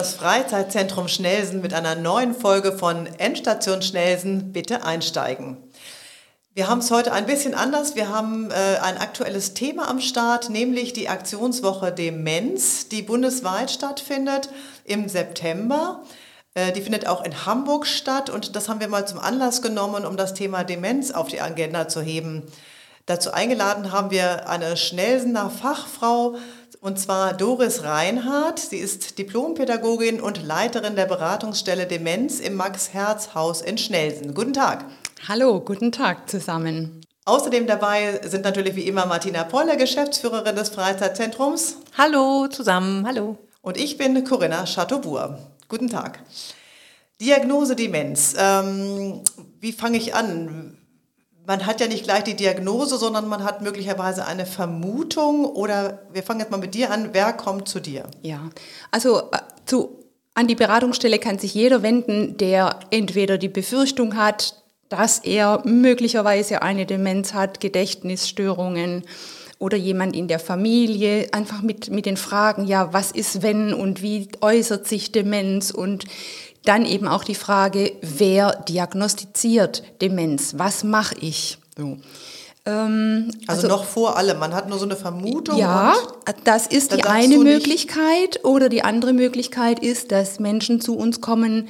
das Freizeitzentrum Schnelsen mit einer neuen Folge von Endstation Schnelsen. Bitte einsteigen. Wir haben es heute ein bisschen anders. Wir haben äh, ein aktuelles Thema am Start, nämlich die Aktionswoche Demenz, die bundesweit stattfindet im September. Äh, die findet auch in Hamburg statt und das haben wir mal zum Anlass genommen, um das Thema Demenz auf die Agenda zu heben. Dazu eingeladen haben wir eine Schnelsener Fachfrau, und zwar Doris Reinhardt. Sie ist Diplompädagogin und Leiterin der Beratungsstelle Demenz im Max-Herz-Haus in Schnelsen. Guten Tag. Hallo, guten Tag zusammen. Außerdem dabei sind natürlich wie immer Martina Poller, Geschäftsführerin des Freizeitzentrums. Hallo zusammen, hallo. Und ich bin Corinna Chateaubourg. Guten Tag. Diagnose Demenz. Ähm, wie fange ich an? Man hat ja nicht gleich die Diagnose, sondern man hat möglicherweise eine Vermutung. Oder wir fangen jetzt mal mit dir an. Wer kommt zu dir? Ja, also äh, zu, an die Beratungsstelle kann sich jeder wenden, der entweder die Befürchtung hat, dass er möglicherweise eine Demenz hat, Gedächtnisstörungen oder jemand in der Familie, einfach mit, mit den Fragen, ja, was ist wenn und wie äußert sich Demenz und dann eben auch die Frage, wer diagnostiziert Demenz? Was mache ich? So. Ähm, also, also, noch vor allem, man hat nur so eine Vermutung. Ja, das ist die eine Möglichkeit. Oder die andere Möglichkeit ist, dass Menschen zu uns kommen,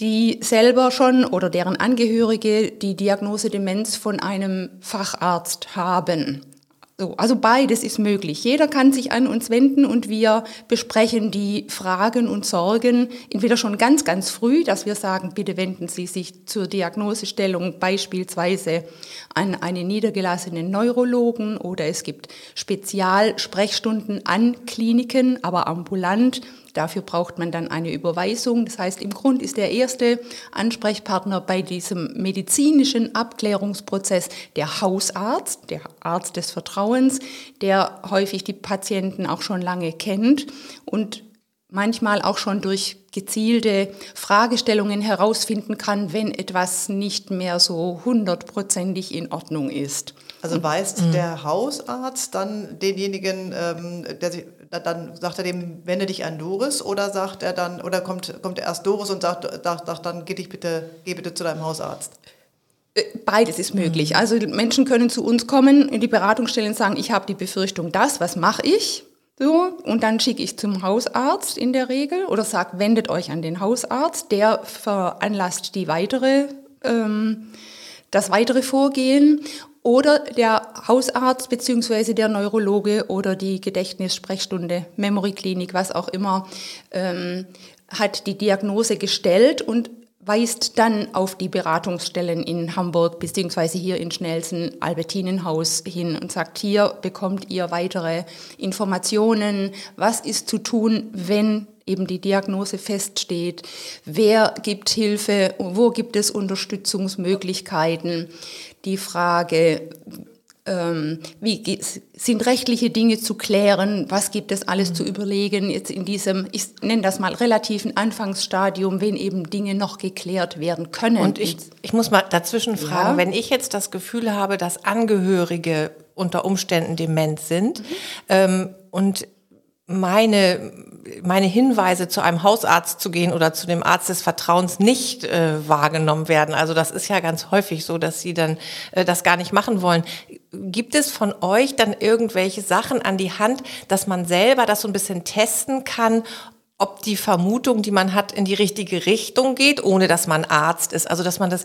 die selber schon oder deren Angehörige die Diagnose Demenz von einem Facharzt haben. So, also beides ist möglich. Jeder kann sich an uns wenden und wir besprechen die Fragen und Sorgen entweder schon ganz, ganz früh, dass wir sagen, bitte wenden Sie sich zur Diagnosestellung beispielsweise an einen niedergelassenen Neurologen oder es gibt Spezialsprechstunden an Kliniken, aber ambulant Dafür braucht man dann eine Überweisung. Das heißt, im Grund ist der erste Ansprechpartner bei diesem medizinischen Abklärungsprozess der Hausarzt, der Arzt des Vertrauens, der häufig die Patienten auch schon lange kennt und manchmal auch schon durch gezielte Fragestellungen herausfinden kann, wenn etwas nicht mehr so hundertprozentig in Ordnung ist. Also weist mhm. der Hausarzt dann denjenigen, ähm, der sich, dann sagt er dem, wende dich an Doris oder sagt er dann, oder kommt, kommt erst Doris und sagt, sagt, sagt dann, geh dich bitte, geh bitte zu deinem Hausarzt? Äh, beides ist möglich. Also Menschen können zu uns kommen, in die Beratungsstelle und sagen, ich habe die Befürchtung das, was mache ich? So, und dann schicke ich zum Hausarzt in der Regel oder sage, wendet euch an den Hausarzt, der veranlasst die weitere, ähm, das weitere Vorgehen oder der Hausarzt beziehungsweise der Neurologe oder die Gedächtnissprechstunde, Memory Klinik, was auch immer, ähm, hat die Diagnose gestellt und weist dann auf die Beratungsstellen in Hamburg beziehungsweise hier in Schnelsen Albertinenhaus hin und sagt, hier bekommt ihr weitere Informationen, was ist zu tun, wenn eben die Diagnose feststeht, wer gibt Hilfe, wo gibt es Unterstützungsmöglichkeiten die Frage, ähm, wie sind rechtliche Dinge zu klären, was gibt es alles mhm. zu überlegen, jetzt in diesem, ich nenne das mal relativen Anfangsstadium, wenn eben Dinge noch geklärt werden können. Und ich, ich muss mal dazwischen fragen, ja. wenn ich jetzt das Gefühl habe, dass Angehörige unter Umständen dement sind mhm. ähm, und meine, meine Hinweise zu einem Hausarzt zu gehen oder zu dem Arzt des Vertrauens nicht äh, wahrgenommen werden. Also das ist ja ganz häufig so, dass sie dann äh, das gar nicht machen wollen. Gibt es von euch dann irgendwelche Sachen an die Hand, dass man selber das so ein bisschen testen kann, ob die Vermutung, die man hat, in die richtige Richtung geht, ohne dass man Arzt ist? Also dass man das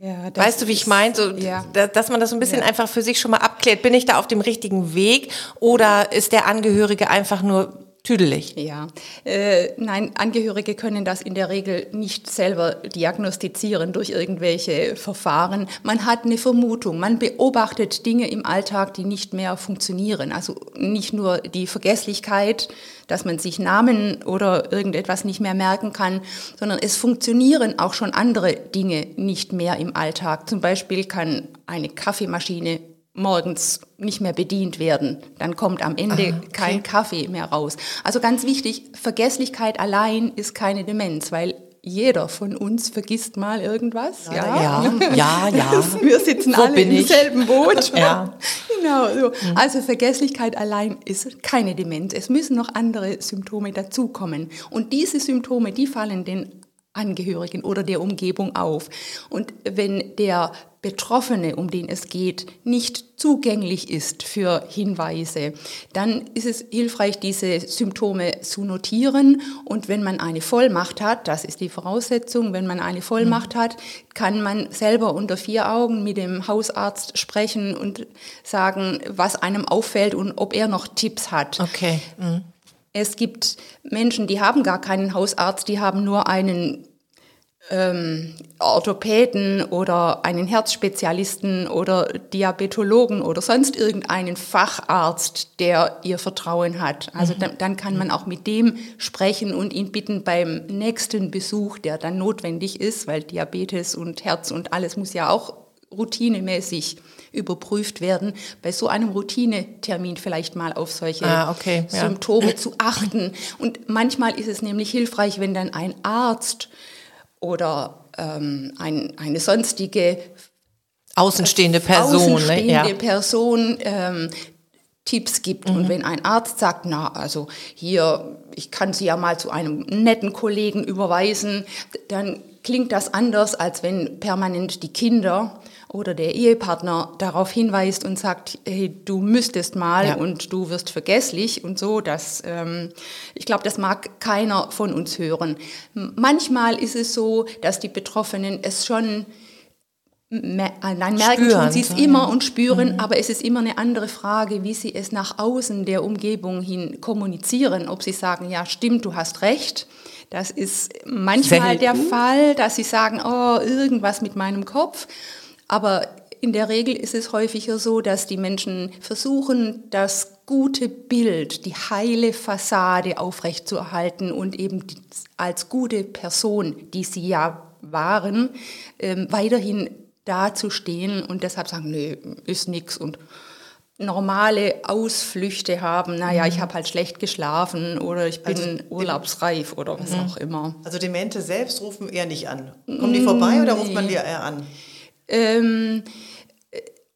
ja, weißt du, wie ich meine? So, ja. Dass man das so ein bisschen ja. einfach für sich schon mal abklärt. Bin ich da auf dem richtigen Weg oder ist der Angehörige einfach nur tüdelig? Ja, äh, nein, Angehörige können das in der Regel nicht selber diagnostizieren durch irgendwelche Verfahren. Man hat eine Vermutung, man beobachtet Dinge im Alltag, die nicht mehr funktionieren. Also nicht nur die Vergesslichkeit, dass man sich Namen oder irgendetwas nicht mehr merken kann, sondern es funktionieren auch schon andere Dinge nicht mehr im Alltag. Zum Beispiel kann eine Kaffeemaschine morgens nicht mehr bedient werden. Dann kommt am Ende ah, okay. kein Kaffee mehr raus. Also ganz wichtig, Vergesslichkeit allein ist keine Demenz, weil jeder von uns vergisst mal irgendwas. Ja, ja, ja. ja, Wir sitzen Wo alle im selben Boot. ja. genau. So. Mhm. Also Vergesslichkeit allein ist keine Demenz. Es müssen noch andere Symptome dazukommen. Und diese Symptome, die fallen den Angehörigen oder der Umgebung auf. Und wenn der Betroffene, um den es geht, nicht zugänglich ist für Hinweise, dann ist es hilfreich, diese Symptome zu notieren. Und wenn man eine Vollmacht hat, das ist die Voraussetzung, wenn man eine Vollmacht mhm. hat, kann man selber unter vier Augen mit dem Hausarzt sprechen und sagen, was einem auffällt und ob er noch Tipps hat. Okay. Mhm. Es gibt Menschen, die haben gar keinen Hausarzt, die haben nur einen ähm, Orthopäden oder einen Herzspezialisten oder Diabetologen oder sonst irgendeinen Facharzt, der ihr Vertrauen hat. Also mhm. dann, dann, kann man auch mit dem sprechen und ihn bitten beim nächsten Besuch, der dann notwendig ist, weil Diabetes und Herz und alles muss ja auch routinemäßig überprüft werden, bei so einem Routinetermin vielleicht mal auf solche ah, okay, Symptome ja. zu achten. Und manchmal ist es nämlich hilfreich, wenn dann ein Arzt oder ähm, ein, eine sonstige außenstehende Person, außenstehende ne? ja. Person ähm, Tipps gibt. Mhm. Und wenn ein Arzt sagt, na, also hier, ich kann Sie ja mal zu einem netten Kollegen überweisen, dann klingt das anders, als wenn permanent die Kinder oder der Ehepartner darauf hinweist und sagt, hey, du müsstest mal ja. und du wirst vergesslich und so. Das, ähm, ich glaube, das mag keiner von uns hören. Manchmal ist es so, dass die Betroffenen es schon Nein, merken spüren, tun sie es immer und spüren, mhm. aber es ist immer eine andere Frage, wie sie es nach außen der Umgebung hin kommunizieren. Ob sie sagen, ja, stimmt, du hast recht. Das ist manchmal Selten. der Fall, dass sie sagen, oh, irgendwas mit meinem Kopf. Aber in der Regel ist es häufiger so, dass die Menschen versuchen, das gute Bild, die heile Fassade aufrechtzuerhalten und eben als gute Person, die sie ja waren, ähm, weiterhin dazustehen und deshalb sagen, nee, ist nix und normale Ausflüchte haben, naja, mhm. ich habe halt schlecht geschlafen oder ich bin also urlaubsreif oder was mhm. auch immer. Also Demente selbst rufen eher nicht an. Kommen die vorbei oder ruft man die eher an? Ähm,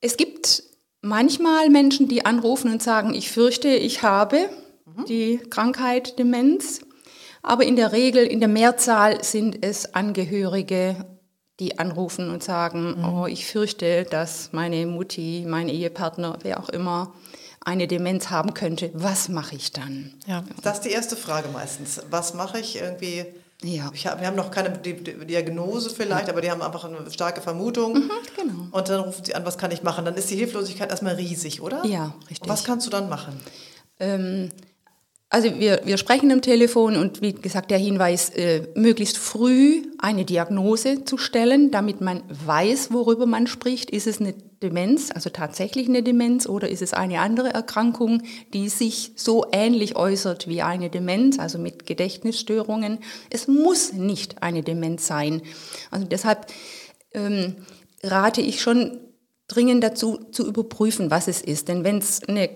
es gibt manchmal Menschen, die anrufen und sagen, ich fürchte, ich habe mhm. die Krankheit Demenz. Aber in der Regel, in der Mehrzahl sind es Angehörige, die anrufen und sagen, mhm. oh, ich fürchte, dass meine Mutti, mein Ehepartner, wer auch immer, eine Demenz haben könnte. Was mache ich dann? Ja. Das ist die erste Frage meistens. Was mache ich irgendwie? Ja. Hab, wir haben noch keine Diagnose vielleicht, aber die haben einfach eine starke Vermutung. Mhm, genau. Und dann rufen sie an, was kann ich machen? Dann ist die Hilflosigkeit erstmal riesig, oder? Ja, richtig. Und was kannst du dann machen? Ähm, also wir, wir sprechen am Telefon und wie gesagt der Hinweis, äh, möglichst früh eine Diagnose zu stellen, damit man weiß, worüber man spricht. Ist es eine Demenz, also tatsächlich eine Demenz, oder ist es eine andere Erkrankung, die sich so ähnlich äußert wie eine Demenz, also mit Gedächtnisstörungen? Es muss nicht eine Demenz sein. Also deshalb ähm, rate ich schon dringend dazu, zu überprüfen, was es ist. Denn wenn es eine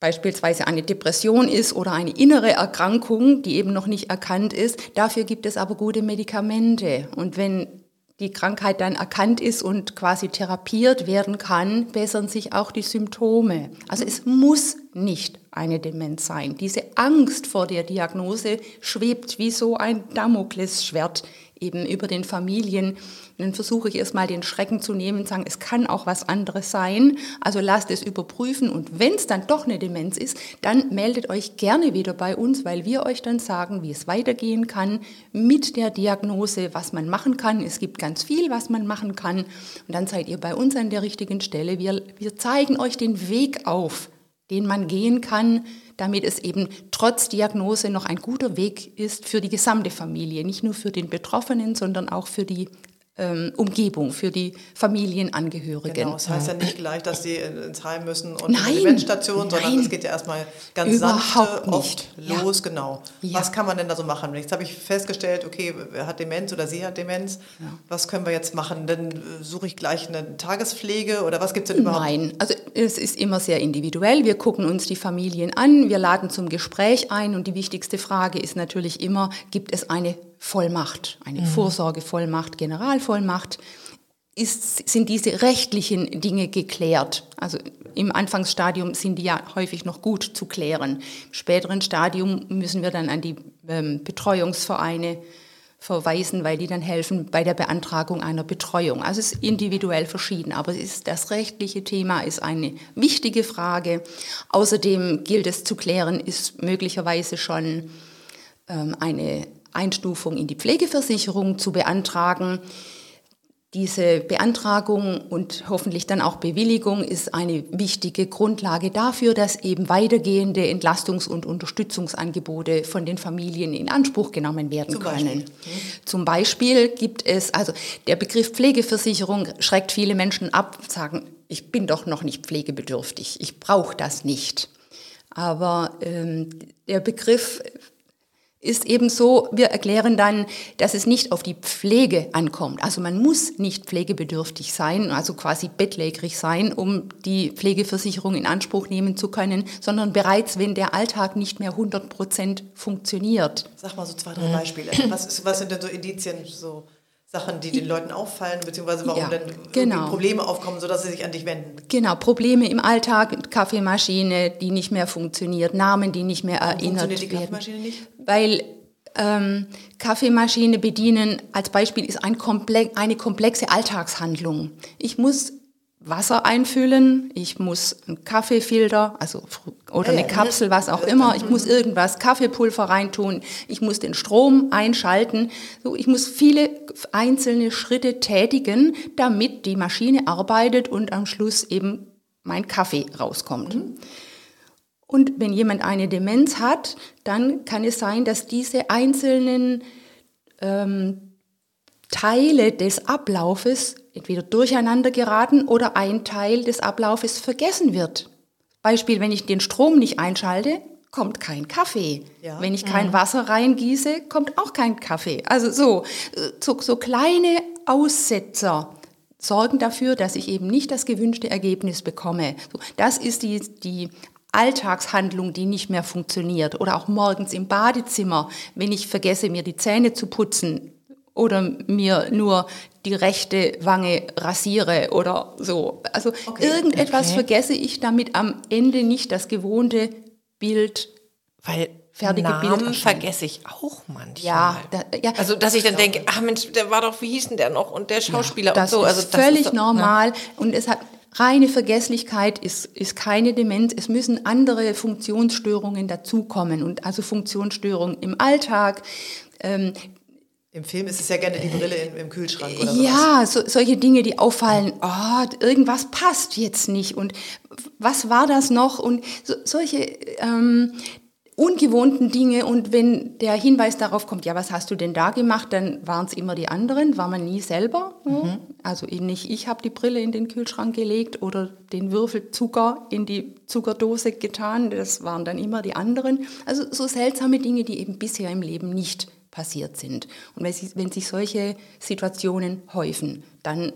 beispielsweise eine Depression ist oder eine innere Erkrankung, die eben noch nicht erkannt ist. Dafür gibt es aber gute Medikamente. Und wenn die Krankheit dann erkannt ist und quasi therapiert werden kann, bessern sich auch die Symptome. Also es muss nicht eine Demenz sein. Diese Angst vor der Diagnose schwebt wie so ein Damoklesschwert eben über den Familien. Und dann versuche ich erstmal den Schrecken zu nehmen und sagen, es kann auch was anderes sein. Also lasst es überprüfen. Und wenn es dann doch eine Demenz ist, dann meldet euch gerne wieder bei uns, weil wir euch dann sagen, wie es weitergehen kann mit der Diagnose, was man machen kann. Es gibt ganz viel, was man machen kann. Und dann seid ihr bei uns an der richtigen Stelle. Wir, wir zeigen euch den Weg auf, den man gehen kann, damit es eben trotz Diagnose noch ein guter Weg ist für die gesamte Familie, nicht nur für den Betroffenen, sondern auch für die Umgebung, für die Familienangehörigen. Genau, das heißt ja nicht gleich, dass sie ins Heim müssen und nein, in die Eventstation, sondern es geht ja erstmal ganz sanft oft los, ja. genau. Ja. Was kann man denn da so machen? Jetzt habe ich festgestellt, okay, er hat Demenz oder sie hat Demenz. Ja. Was können wir jetzt machen? Dann äh, suche ich gleich eine Tagespflege oder was gibt es denn überhaupt? Nein, also es ist immer sehr individuell. Wir gucken uns die Familien an, wir laden zum Gespräch ein und die wichtigste Frage ist natürlich immer, gibt es eine Vollmacht, eine mhm. Vorsorgevollmacht, Generalvollmacht. ist, sind diese rechtlichen Dinge geklärt. Also im Anfangsstadium sind die ja häufig noch gut zu klären. Im späteren Stadium müssen wir dann an die ähm, Betreuungsvereine verweisen, weil die dann helfen bei der Beantragung einer Betreuung. Also es ist individuell verschieden, aber es ist, das rechtliche Thema ist eine wichtige Frage. Außerdem gilt es zu klären, ist möglicherweise schon ähm, eine Einstufung in die Pflegeversicherung zu beantragen. Diese Beantragung und hoffentlich dann auch Bewilligung ist eine wichtige Grundlage dafür, dass eben weitergehende Entlastungs- und Unterstützungsangebote von den Familien in Anspruch genommen werden Zum können. Beispiel. Zum Beispiel gibt es, also der Begriff Pflegeversicherung schreckt viele Menschen ab, sagen, ich bin doch noch nicht pflegebedürftig, ich brauche das nicht. Aber ähm, der Begriff ist eben so, wir erklären dann, dass es nicht auf die Pflege ankommt. Also man muss nicht pflegebedürftig sein, also quasi bettlägerig sein, um die Pflegeversicherung in Anspruch nehmen zu können, sondern bereits, wenn der Alltag nicht mehr 100 Prozent funktioniert. Sag mal so zwei, drei Beispiele. Was, ist, was sind denn so Indizien, so Sachen, die den Leuten auffallen, beziehungsweise warum ja, dann genau. Probleme aufkommen, sodass sie sich an dich wenden. Genau, Probleme im Alltag, Kaffeemaschine, die nicht mehr funktioniert, Namen, die nicht mehr erinnert werden. Funktioniert die Kaffeemaschine nicht? Weil ähm, Kaffeemaschine bedienen als Beispiel ist ein Komplex, eine komplexe Alltagshandlung. Ich muss Wasser einfüllen, ich muss einen Kaffeefilter, also oder eine Kapsel, was auch immer, ich muss irgendwas, Kaffeepulver reintun, ich muss den Strom einschalten, so ich muss viele einzelne Schritte tätigen, damit die Maschine arbeitet und am Schluss eben mein Kaffee rauskommt. Mhm. Und wenn jemand eine Demenz hat, dann kann es sein, dass diese einzelnen ähm, Teile des Ablaufes entweder durcheinander geraten oder ein Teil des Ablaufes vergessen wird. Beispiel, wenn ich den Strom nicht einschalte, kommt kein Kaffee. Ja. Wenn ich kein mhm. Wasser reingieße, kommt auch kein Kaffee. Also so, so, so kleine Aussetzer sorgen dafür, dass ich eben nicht das gewünschte Ergebnis bekomme. Das ist die, die Alltagshandlung, die nicht mehr funktioniert. Oder auch morgens im Badezimmer, wenn ich vergesse, mir die Zähne zu putzen, oder mir nur die rechte Wange rasiere oder so. Also okay. irgendetwas okay. vergesse ich, damit am Ende nicht das gewohnte Bild, weil fertige Namen Bild vergesse ich auch manchmal. Ja, da, ja, also dass ich dann denke, ach Mensch, der war doch, wie hieß denn der noch und der Schauspieler ja, und so. Also ist das völlig ist doch, normal ne? und es hat reine Vergesslichkeit ist, ist keine Demenz. Es müssen andere Funktionsstörungen dazukommen und also Funktionsstörungen im Alltag. Ähm, im Film ist es ja gerne die Brille im, im Kühlschrank oder Ja, so, solche Dinge, die auffallen, oh, irgendwas passt jetzt nicht. Und was war das noch? Und so, solche ähm, ungewohnten Dinge. Und wenn der Hinweis darauf kommt, ja, was hast du denn da gemacht, dann waren es immer die anderen, war man nie selber. Mhm. Also nicht ich habe die Brille in den Kühlschrank gelegt oder den Würfel Zucker in die Zuckerdose getan, das waren dann immer die anderen. Also so seltsame Dinge, die eben bisher im Leben nicht passiert sind. Und wenn sich, wenn sich solche Situationen häufen, dann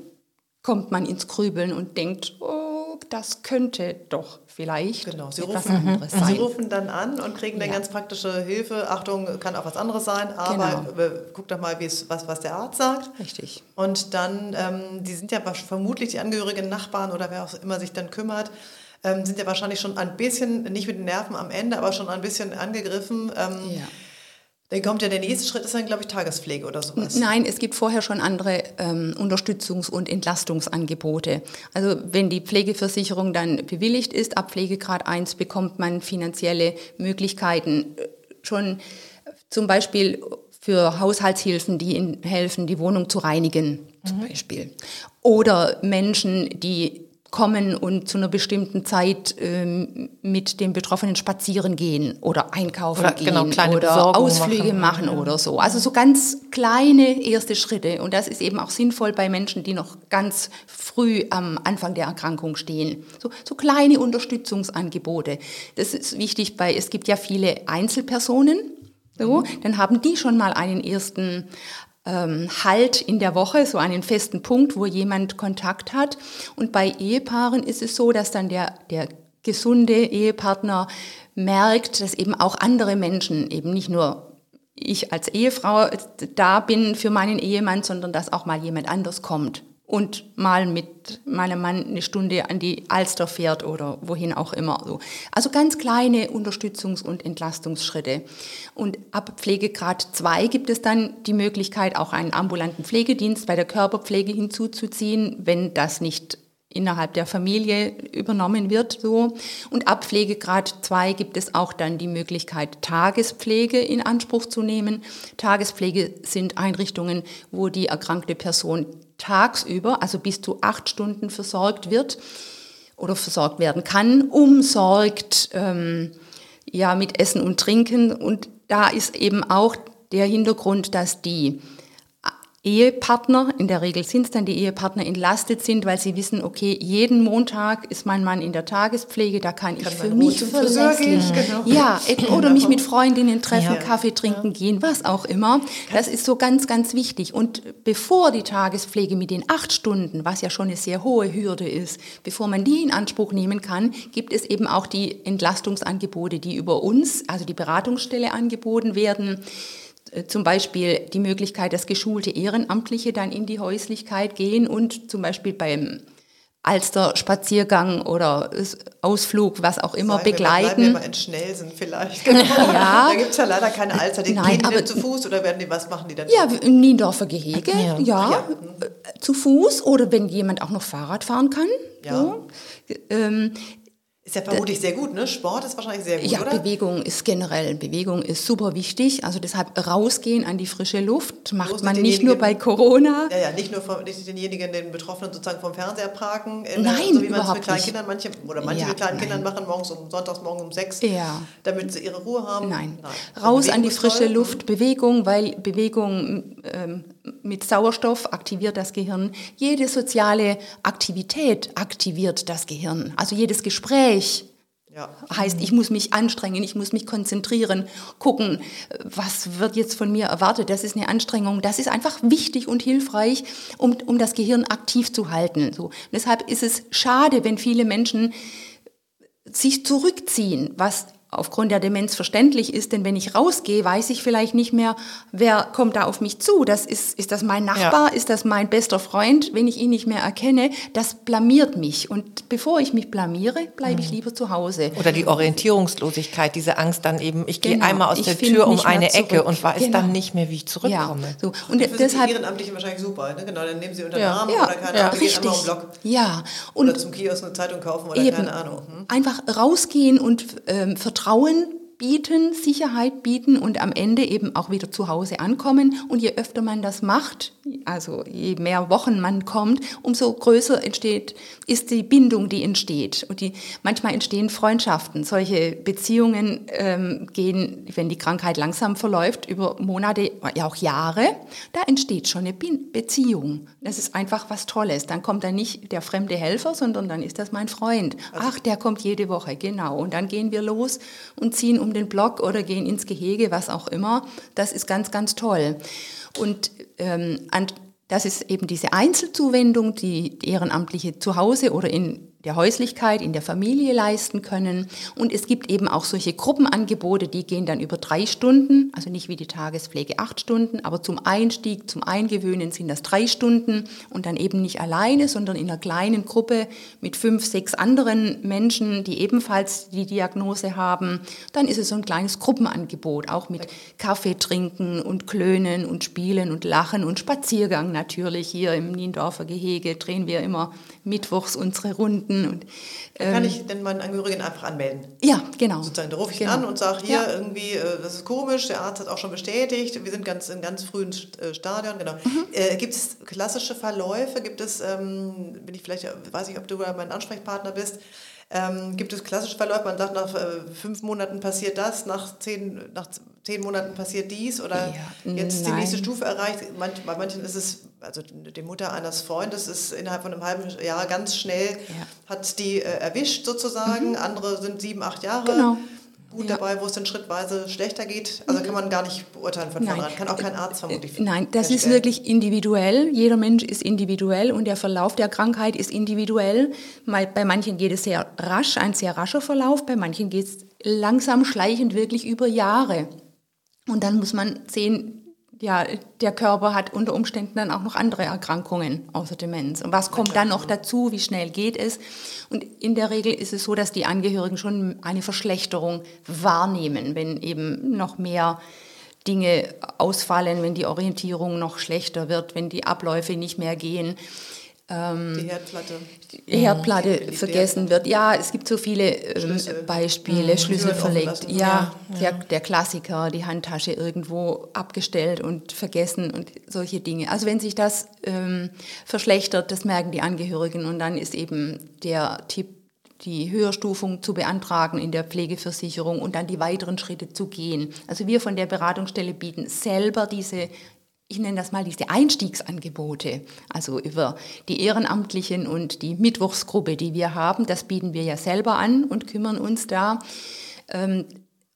kommt man ins Grübeln und denkt, oh, das könnte doch vielleicht genau. Sie etwas rufen, anderes sein. Sie rufen dann an und kriegen dann ja. ganz praktische Hilfe. Achtung, kann auch was anderes sein, aber genau. guck doch mal, was, was der Arzt sagt. Richtig. Und dann, ähm, die sind ja vermutlich die angehörigen Nachbarn oder wer auch immer sich dann kümmert, ähm, sind ja wahrscheinlich schon ein bisschen, nicht mit den Nerven am Ende, aber schon ein bisschen angegriffen. Ähm, ja dann kommt ja der nächste Schritt, ist dann, glaube ich, Tagespflege oder sowas. Nein, es gibt vorher schon andere ähm, Unterstützungs- und Entlastungsangebote. Also wenn die Pflegeversicherung dann bewilligt ist, ab Pflegegrad 1 bekommt man finanzielle Möglichkeiten äh, schon zum Beispiel für Haushaltshilfen, die ihnen helfen, die Wohnung zu reinigen, zum mhm. Beispiel. Oder Menschen, die kommen und zu einer bestimmten Zeit ähm, mit dem Betroffenen spazieren gehen oder einkaufen oder, genau, gehen genau, oder Ausflüge machen, machen oder so. Also so ganz kleine erste Schritte. Und das ist eben auch sinnvoll bei Menschen, die noch ganz früh am Anfang der Erkrankung stehen. So, so kleine Unterstützungsangebote. Das ist wichtig, weil es gibt ja viele Einzelpersonen, so, dann haben die schon mal einen ersten ähm, Halt in der Woche, so einen festen Punkt, wo jemand Kontakt hat. Und bei Ehepaaren ist es so, dass dann der, der gesunde Ehepartner merkt, dass eben auch andere Menschen, eben nicht nur ich als Ehefrau da bin für meinen Ehemann, sondern dass auch mal jemand anders kommt und mal mit meinem Mann eine Stunde an die Alster fährt oder wohin auch immer. So. Also ganz kleine Unterstützungs- und Entlastungsschritte. Und ab Pflegegrad 2 gibt es dann die Möglichkeit, auch einen ambulanten Pflegedienst bei der Körperpflege hinzuzuziehen, wenn das nicht innerhalb der Familie übernommen wird. So. Und ab Pflegegrad 2 gibt es auch dann die Möglichkeit, Tagespflege in Anspruch zu nehmen. Tagespflege sind Einrichtungen, wo die erkrankte Person tagsüber, also bis zu acht Stunden versorgt wird oder versorgt werden kann, umsorgt ähm, ja, mit Essen und Trinken. Und da ist eben auch der Hintergrund, dass die Ehepartner, in der Regel sind es dann die Ehepartner, entlastet sind, weil sie wissen, okay, jeden Montag ist mein Mann in der Tagespflege, da kann, kann ich für mich verlässlich, genau. ja, oder mich mit Freundinnen treffen, ja. Kaffee trinken ja. gehen, was auch immer. Das ist so ganz, ganz wichtig. Und bevor die Tagespflege mit den acht Stunden, was ja schon eine sehr hohe Hürde ist, bevor man die in Anspruch nehmen kann, gibt es eben auch die Entlastungsangebote, die über uns, also die Beratungsstelle angeboten werden zum Beispiel die Möglichkeit, dass geschulte Ehrenamtliche dann in die Häuslichkeit gehen und zum Beispiel beim Alster Spaziergang oder Ausflug, was auch immer, Sei begleiten. Wir, bleiben wir mal in Schnellsen vielleicht. Genau. Ja. Da gibt es ja leider keine Alster. Die Nein, gehen die aber, zu Fuß oder werden die, was machen die dann? Ja, im Niendorfer Gehege, ja. ja. ja. Zu Fuß oder wenn jemand auch noch Fahrrad fahren kann. Ja. So. Ähm, ist ja vermutlich sehr gut, ne? Sport ist wahrscheinlich sehr gut, ja, oder? Bewegung ist generell, Bewegung ist super wichtig. Also deshalb rausgehen an die frische Luft macht man nicht nur bei Corona. Ja, ja, nicht nur vom, nicht denjenigen, den Betroffenen sozusagen vom Fernseher parken. In, Nein, so wie man es mit kleinen Kindern, manche, oder manche ja, mit kleinen nein. Kindern machen, morgens um, sonntags morgens um sechs, ja. damit sie ihre Ruhe haben. Nein, nein. raus an die frische Luft, Bewegung, weil Bewegung ähm, mit Sauerstoff aktiviert das Gehirn. Jede soziale Aktivität aktiviert das Gehirn. Also jedes Gespräch ja. heißt, ich muss mich anstrengen, ich muss mich konzentrieren, gucken, was wird jetzt von mir erwartet. Das ist eine Anstrengung. Das ist einfach wichtig und hilfreich, um, um das Gehirn aktiv zu halten. So. Deshalb ist es schade, wenn viele Menschen sich zurückziehen, was aufgrund der Demenz verständlich ist, denn wenn ich rausgehe, weiß ich vielleicht nicht mehr, wer kommt da auf mich zu. Das ist, ist das mein Nachbar? Ja. Ist das mein bester Freund? Wenn ich ihn nicht mehr erkenne, das blamiert mich. Und bevor ich mich blamiere, bleibe ich mhm. lieber zu Hause. Oder die Orientierungslosigkeit, diese Angst dann eben, ich genau. gehe einmal aus ich der Tür um eine Ecke und weiß genau. dann nicht mehr, wie ich zurückkomme. Ja. So. Und, und deshalb die Ehrenamtlichen wahrscheinlich super. Ne? Genau, dann nehmen sie unter den ja. Arm ja. oder keine ja. Ahnung, richtig. einmal Block. Ja. Und oder zum Kiosk eine Zeitung kaufen oder eben. keine Ahnung. Hm? Einfach rausgehen und ähm, vertrauen Vertrauen bieten, Sicherheit bieten und am Ende eben auch wieder zu Hause ankommen. Und je öfter man das macht, also je mehr Wochen man kommt, umso größer entsteht, ist die Bindung, die entsteht. Und die, manchmal entstehen Freundschaften. Solche Beziehungen ähm, gehen, wenn die Krankheit langsam verläuft, über Monate, ja auch Jahre. Da entsteht schon eine Beziehung. Das ist einfach was Tolles. Dann kommt da nicht der fremde Helfer, sondern dann ist das mein Freund. Also Ach, der kommt jede Woche, genau. Und dann gehen wir los und ziehen um den Block oder gehen ins Gehege, was auch immer. Das ist ganz, ganz toll. Und ähm, das ist eben diese Einzelzuwendung, die Ehrenamtliche zu Hause oder in der Häuslichkeit, in der Familie leisten können. Und es gibt eben auch solche Gruppenangebote, die gehen dann über drei Stunden, also nicht wie die Tagespflege acht Stunden, aber zum Einstieg, zum Eingewöhnen sind das drei Stunden und dann eben nicht alleine, sondern in einer kleinen Gruppe mit fünf, sechs anderen Menschen, die ebenfalls die Diagnose haben. Dann ist es so ein kleines Gruppenangebot, auch mit Kaffee trinken und Klönen und Spielen und Lachen und Spaziergang natürlich. Hier im Niendorfer Gehege drehen wir immer mittwochs unsere Runden Kontakten. Und, ähm, kann ich denn meinen Angehörigen einfach anmelden? Ja, genau. Sozusagen, da rufe ich genau. an und sage, hier ja. irgendwie, äh, das ist komisch, der Arzt hat auch schon bestätigt, wir sind ganz in ganz frühen äh, Stadion, genau. Mhm. Äh, gibt es klassische Verläufe? Gibt es, ähm, bin ich vielleicht, weiß ich, ob du mein Ansprechpartner bist, ähm, gibt es klassische Verläufe, man sagt, nach äh, fünf Monaten passiert das, nach zehn, nach zehn Monaten passiert dies oder ja, jetzt nein. die nächste Stufe erreicht. Manch, bei manchen ist es, also die Mutter eines Freundes ist innerhalb von einem halben Jahr ganz schnell, ja. hat die äh, erwischt sozusagen, mhm. andere sind sieben, acht Jahre. Genau gut ja. dabei, wo es dann schrittweise schlechter geht? Also kann man gar nicht beurteilen von vornherein. Kann auch kein Arzt vermutlich. Nein, das ist wirklich individuell. Jeder Mensch ist individuell und der Verlauf der Krankheit ist individuell. Bei manchen geht es sehr rasch, ein sehr rascher Verlauf, bei manchen geht es langsam schleichend wirklich über Jahre. Und dann muss man sehen, ja, der Körper hat unter Umständen dann auch noch andere Erkrankungen außer Demenz. Und was kommt dann noch dazu? Wie schnell geht es? Und in der Regel ist es so, dass die Angehörigen schon eine Verschlechterung wahrnehmen, wenn eben noch mehr Dinge ausfallen, wenn die Orientierung noch schlechter wird, wenn die Abläufe nicht mehr gehen. Ähm, die Herdplatte. Die Herdplatte ja, vergessen wird. Ja, es gibt so viele ähm, Beispiele. Mhm. Schlüssel verlegt. Ja, ja. Der, der, Klassiker, die Handtasche irgendwo abgestellt und vergessen und solche Dinge. Also wenn sich das ähm, verschlechtert, das merken die Angehörigen und dann ist eben der Tipp, die Höherstufung zu beantragen in der Pflegeversicherung und dann die weiteren Schritte zu gehen. Also wir von der Beratungsstelle bieten selber diese ich nenne das mal diese Einstiegsangebote, also über die Ehrenamtlichen und die Mittwochsgruppe, die wir haben, das bieten wir ja selber an und kümmern uns da. Ähm,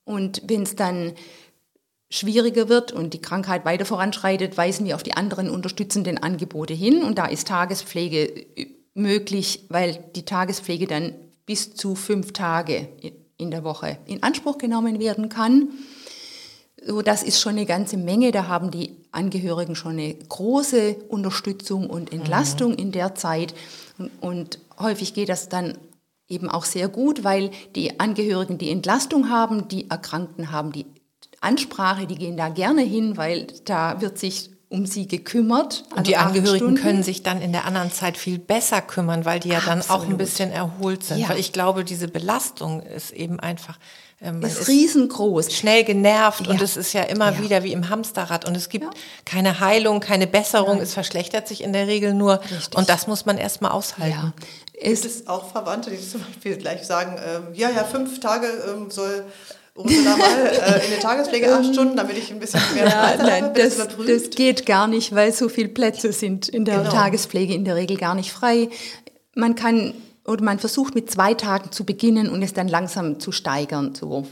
und wenn es dann schwieriger wird und die Krankheit weiter voranschreitet, weisen wir auf die anderen unterstützenden Angebote hin. Und da ist Tagespflege möglich, weil die Tagespflege dann bis zu fünf Tage in der Woche in Anspruch genommen werden kann. So, das ist schon eine ganze Menge. Da haben die Angehörigen schon eine große Unterstützung und Entlastung mhm. in der Zeit. Und, und häufig geht das dann eben auch sehr gut, weil die Angehörigen die Entlastung haben, die Erkrankten haben die Ansprache, die gehen da gerne hin, weil da wird sich um sie gekümmert. Also und die Angehörigen können sich dann in der anderen Zeit viel besser kümmern, weil die ja Absolut. dann auch ein bisschen erholt sind. Ja. Weil ich glaube, diese Belastung ist eben einfach ähm, ist, ist riesengroß. Schnell genervt ja. und es ist ja immer ja. wieder wie im Hamsterrad und es gibt ja. keine Heilung, keine Besserung, Nein. es verschlechtert sich in der Regel nur Richtig. und das muss man erstmal aushalten. Ist es auch Verwandte, die zum Beispiel gleich sagen, ähm, ja, ja, fünf Tage ähm, soll Ursula mal äh, in der Tagespflege acht Stunden, damit ich ein bisschen mehr ja, nein, habe. Das, das, geht gar nicht, weil so viele Plätze sind in der genau. Tagespflege in der Regel gar nicht frei. Man kann oder man versucht mit zwei Tagen zu beginnen und es dann langsam zu steigern so.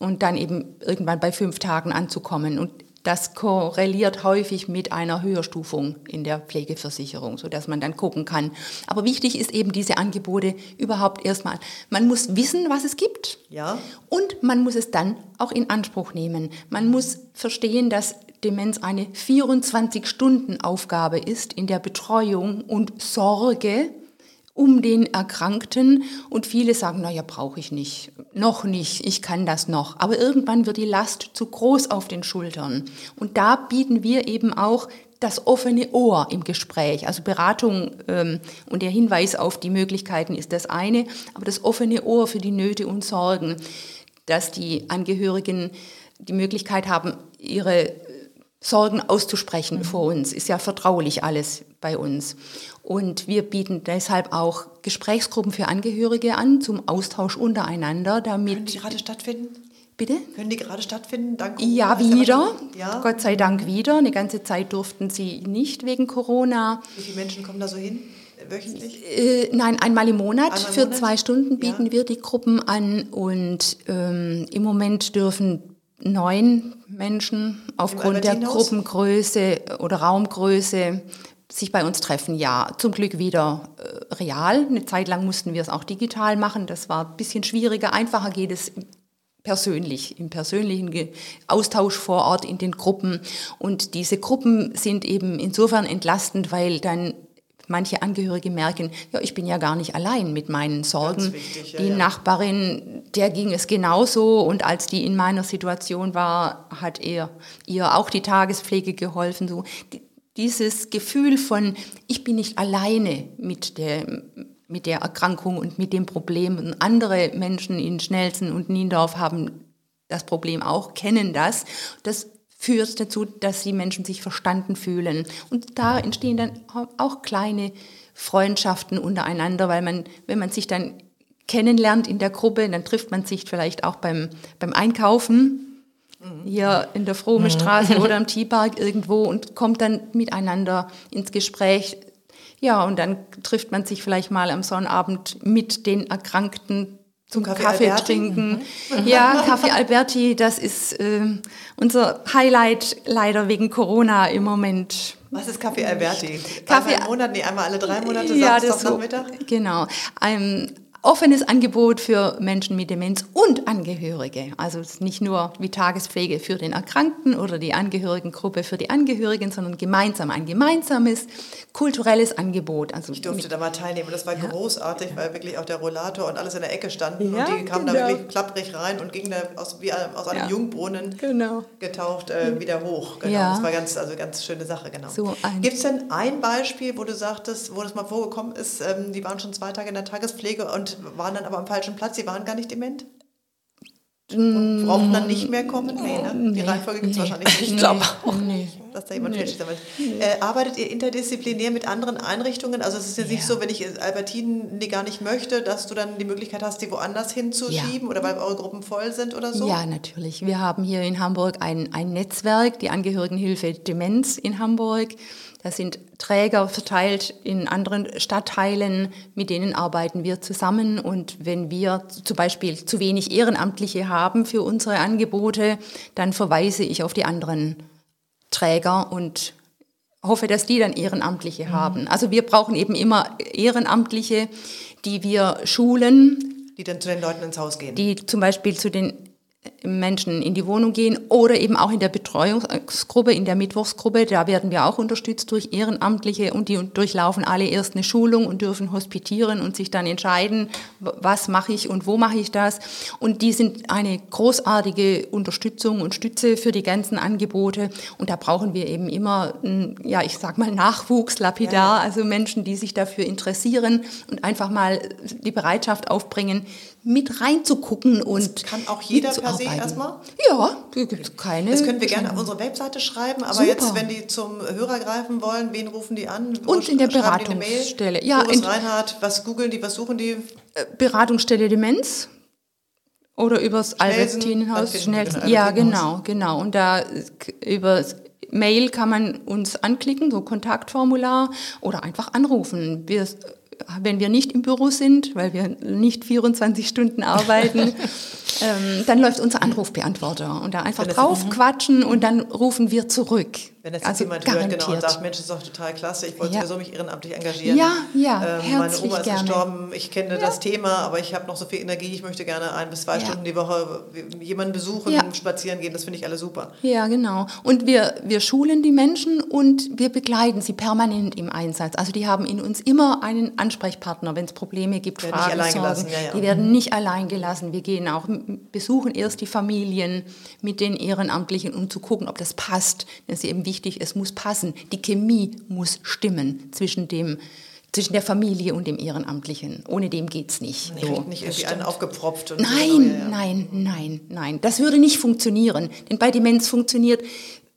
und dann eben irgendwann bei fünf Tagen anzukommen. Und das korreliert häufig mit einer Höherstufung in der Pflegeversicherung, sodass man dann gucken kann. Aber wichtig ist eben diese Angebote überhaupt erstmal. Man muss wissen, was es gibt. Ja. Und man muss es dann auch in Anspruch nehmen. Man muss verstehen, dass Demenz eine 24-Stunden-Aufgabe ist in der Betreuung und Sorge um den Erkrankten und viele sagen, naja, brauche ich nicht, noch nicht, ich kann das noch. Aber irgendwann wird die Last zu groß auf den Schultern. Und da bieten wir eben auch das offene Ohr im Gespräch. Also Beratung ähm, und der Hinweis auf die Möglichkeiten ist das eine, aber das offene Ohr für die Nöte und Sorgen, dass die Angehörigen die Möglichkeit haben, ihre Sorgen auszusprechen mhm. vor uns, ist ja vertraulich alles bei uns. Und wir bieten deshalb auch Gesprächsgruppen für Angehörige an zum Austausch untereinander, damit. Können die gerade stattfinden? Bitte? Können die gerade stattfinden? Dank Corona? Ja, wieder. Ja? Gott sei Dank wieder. Eine ganze Zeit durften sie nicht wegen Corona. Wie viele Menschen kommen da so hin? Wöchentlich? Äh, nein, einmal im Monat. Einmal für Monat? zwei Stunden bieten ja. wir die Gruppen an. Und ähm, im Moment dürfen neun Menschen aufgrund der Gruppengröße oder Raumgröße sich bei uns treffen, ja, zum Glück wieder äh, real. Eine Zeit lang mussten wir es auch digital machen. Das war ein bisschen schwieriger. Einfacher geht es persönlich, im persönlichen Austausch vor Ort in den Gruppen. Und diese Gruppen sind eben insofern entlastend, weil dann manche Angehörige merken, ja, ich bin ja gar nicht allein mit meinen Sorgen. Wichtig, ja, die ja. Nachbarin, der ging es genauso und als die in meiner Situation war, hat er ihr auch die Tagespflege geholfen. So dieses Gefühl von, ich bin nicht alleine mit der, mit der Erkrankung und mit dem Problem. Und andere Menschen in Schnelsen und Niendorf haben das Problem auch, kennen das. Das führt dazu, dass die Menschen sich verstanden fühlen. Und da entstehen dann auch kleine Freundschaften untereinander, weil man, wenn man sich dann kennenlernt in der Gruppe, dann trifft man sich vielleicht auch beim, beim Einkaufen hier in der Frome Straße oder am T-Park irgendwo und kommt dann miteinander ins Gespräch. Ja, und dann trifft man sich vielleicht mal am Sonnabend mit den Erkrankten zum Kaffee, Kaffee trinken. Mhm. Ja, Kaffee Alberti, das ist äh, unser Highlight leider wegen Corona im Moment. Was ist Kaffee Alberti? Kaffee einmal im Monat, nee, einmal alle drei Monate, ja, Samstag, Nachmittag? So, genau. Ähm, offenes Angebot für Menschen mit Demenz und Angehörige. Also nicht nur wie Tagespflege für den Erkrankten oder die Angehörigengruppe für die Angehörigen, sondern gemeinsam ein gemeinsames kulturelles Angebot. Also ich durfte da mal teilnehmen. Das war ja. großartig, weil wirklich auch der Rollator und alles in der Ecke standen ja, und die kamen genau. da wirklich klapprig rein und gingen da aus, wie aus einem ja. Jungbrunnen genau. getaucht äh, wieder hoch. Genau. Ja. Das war ganz, also ganz schöne Sache, genau. So Gibt es denn ein Beispiel, wo du sagtest, wo das mal vorgekommen ist, ähm, die waren schon zwei Tage in der Tagespflege und waren dann aber am falschen Platz, sie waren gar nicht dement? Und brauchten dann nicht mehr kommen? Nee, ne? Die Reihenfolge gibt es nee. wahrscheinlich nicht. Ich glaube auch nicht, dass da jemand nee. nee. äh, Arbeitet ihr interdisziplinär mit anderen Einrichtungen? Also es ist ja nicht so, wenn ich Albertinen die gar nicht möchte, dass du dann die Möglichkeit hast, die woanders hinzuschieben ja. oder weil eure Gruppen voll sind oder so? Ja, natürlich. Wir haben hier in Hamburg ein, ein Netzwerk, die Angehörigenhilfe Demenz in Hamburg. Das sind Träger verteilt in anderen Stadtteilen, mit denen arbeiten wir zusammen. Und wenn wir zum Beispiel zu wenig Ehrenamtliche haben für unsere Angebote, dann verweise ich auf die anderen Träger und hoffe, dass die dann Ehrenamtliche mhm. haben. Also wir brauchen eben immer Ehrenamtliche, die wir schulen. Die dann zu den Leuten ins Haus gehen. Die zum Beispiel zu den Menschen in die Wohnung gehen oder eben auch in der Betreuungsgruppe, in der Mittwochsgruppe. Da werden wir auch unterstützt durch Ehrenamtliche und die durchlaufen alle erst eine Schulung und dürfen hospitieren und sich dann entscheiden, was mache ich und wo mache ich das. Und die sind eine großartige Unterstützung und Stütze für die ganzen Angebote. Und da brauchen wir eben immer, ja, ich sag mal Nachwuchs, lapidar, also Menschen, die sich dafür interessieren und einfach mal die Bereitschaft aufbringen, mit reinzugucken und das kann auch jeder per se erstmal? Ja, gibt keine. Das können wir gerne auf unsere Webseite schreiben, aber Super. jetzt, wenn die zum Hörer greifen wollen, wen rufen die an? Wo und in der Beratungsstelle. Ja, Boris Reinhardt, was googeln die, was suchen die? Äh, Beratungsstelle Demenz. Oder übers Albertinenhaus Schnellsten. Ja, genau, genau. Und da über Mail kann man uns anklicken, so Kontaktformular oder einfach anrufen. Wir wenn wir nicht im Büro sind, weil wir nicht 24 Stunden arbeiten, ähm, dann läuft unser Anrufbeantworter und da einfach drauf quatschen und dann rufen wir zurück. Wenn das also jemand garantiert. hört genau, und sagt, Mensch, das ist doch total klasse, ich wollte ja. sowieso mich ehrenamtlich engagieren. Ja, ja, ähm, Meine Oma ist gerne. gestorben, ich kenne ja. das Thema, aber ich habe noch so viel Energie, ich möchte gerne ein bis zwei ja. Stunden die Woche jemanden besuchen, spazieren gehen, das finde ich alle super. Ja, genau. Und wir, wir schulen die Menschen und wir begleiten sie permanent im Einsatz. Also die haben in uns immer einen Ansprechpartner, wenn es Probleme gibt, werden Fragen, nicht Sorgen. Die werden nicht allein gelassen. Wir gehen auch, besuchen erst die Familien mit den Ehrenamtlichen, um zu gucken, ob das passt. Das ist eben wichtig es muss passen. Die Chemie muss stimmen zwischen dem zwischen der Familie und dem Ehrenamtlichen. Ohne dem geht es nicht. Nee, so. Nicht irgendwie einen aufgepropft. Und nein, so, ja. nein, nein, nein. Das würde nicht funktionieren. Denn bei Demenz funktioniert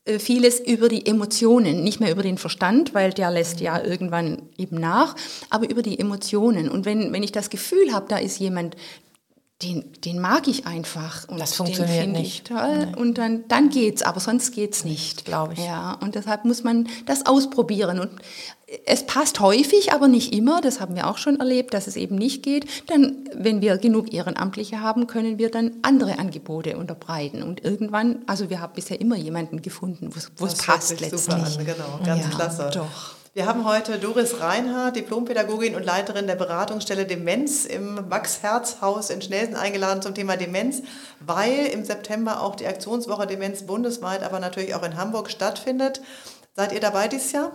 äh, vieles über die Emotionen, nicht mehr über den Verstand, weil der lässt ja irgendwann eben nach, aber über die Emotionen. Und wenn, wenn ich das Gefühl habe, da ist jemand, den, den mag ich einfach. Und das funktioniert den nicht. Ich toll. Nee. Und dann, dann geht's, aber sonst geht's nicht. Glaube ich. Ja, und deshalb muss man das ausprobieren. Und es passt häufig, aber nicht immer. Das haben wir auch schon erlebt, dass es eben nicht geht. Dann, wenn wir genug Ehrenamtliche haben, können wir dann andere Angebote unterbreiten. Und irgendwann, also wir haben bisher immer jemanden gefunden, wo es passt letztlich. Super an, genau, ganz ja, klasse. Doch. Wir haben heute Doris Reinhardt, Diplompädagogin und Leiterin der Beratungsstelle Demenz im Max-Herz-Haus in Schnelsen eingeladen zum Thema Demenz, weil im September auch die Aktionswoche Demenz bundesweit, aber natürlich auch in Hamburg stattfindet. Seid ihr dabei dieses Jahr?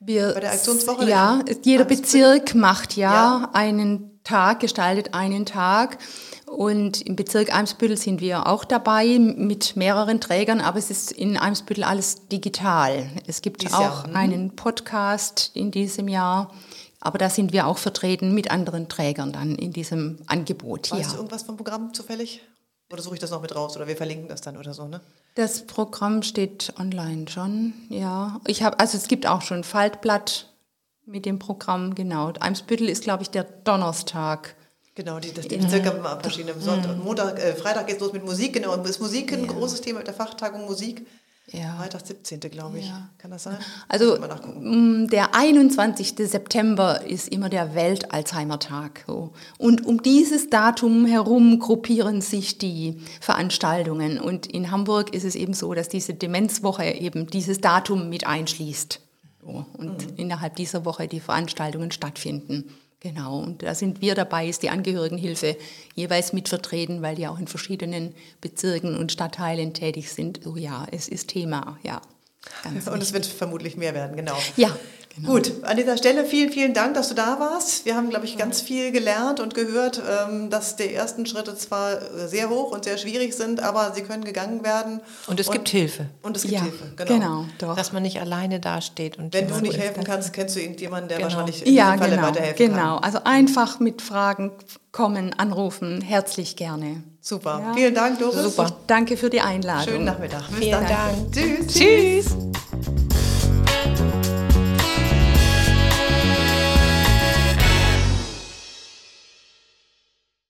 Wir, Bei der Aktionswoche? Ja, jeder Bezirk macht ja, ja einen Tag, gestaltet einen Tag. Und im Bezirk Eimsbüttel sind wir auch dabei mit mehreren Trägern, aber es ist in Eimsbüttel alles digital. Es gibt Dies auch Jahr, mhm. einen Podcast in diesem Jahr, aber da sind wir auch vertreten mit anderen Trägern dann in diesem Angebot. Weißt ja. du irgendwas vom Programm zufällig? Oder suche ich das noch mit raus oder wir verlinken das dann oder so, ne? Das Programm steht online schon, ja. Ich habe, also es gibt auch schon ein Faltblatt mit dem Programm, genau. Eimsbüttel ist, glaube ich, der Donnerstag. Genau, die, das, die ja. circa verschiedene Sonntag, mhm. Montag, äh, Freitag geht es los mit Musik, genau. Und ist Musik ein ja. großes Thema mit der Fachtagung Musik? Ja. Freitag 17. glaube ich. Ja. Kann das sein? Also der 21. September ist immer der Welt-Alzheimer-Tag. Und um dieses Datum herum gruppieren sich die Veranstaltungen. Und in Hamburg ist es eben so, dass diese Demenzwoche eben dieses Datum mit einschließt. Und mhm. innerhalb dieser Woche die Veranstaltungen stattfinden. Genau, und da sind wir dabei, ist die Angehörigenhilfe jeweils mitvertreten, weil die auch in verschiedenen Bezirken und Stadtteilen tätig sind. Oh ja, es ist Thema, ja. und es wird vermutlich mehr werden, genau. Ja, Genau. Gut, an dieser Stelle vielen, vielen Dank, dass du da warst. Wir haben, glaube ich, ganz viel gelernt und gehört, ähm, dass die ersten Schritte zwar sehr hoch und sehr schwierig sind, aber sie können gegangen werden. Und es und, gibt Hilfe. Und es gibt ja, Hilfe, genau. genau doch. Dass man nicht alleine dasteht. Und Wenn du nicht helfen kannst, kennst du irgendjemanden, der genau. wahrscheinlich in ja, Falle genau, weiterhelfen genau. kann. Genau, also einfach mit Fragen kommen, anrufen, herzlich gerne. Super, ja. vielen Dank, Doris. Super, danke für die Einladung. Schönen Nachmittag. Bis Vielen dann. Dank. Tschüss. Tschüss.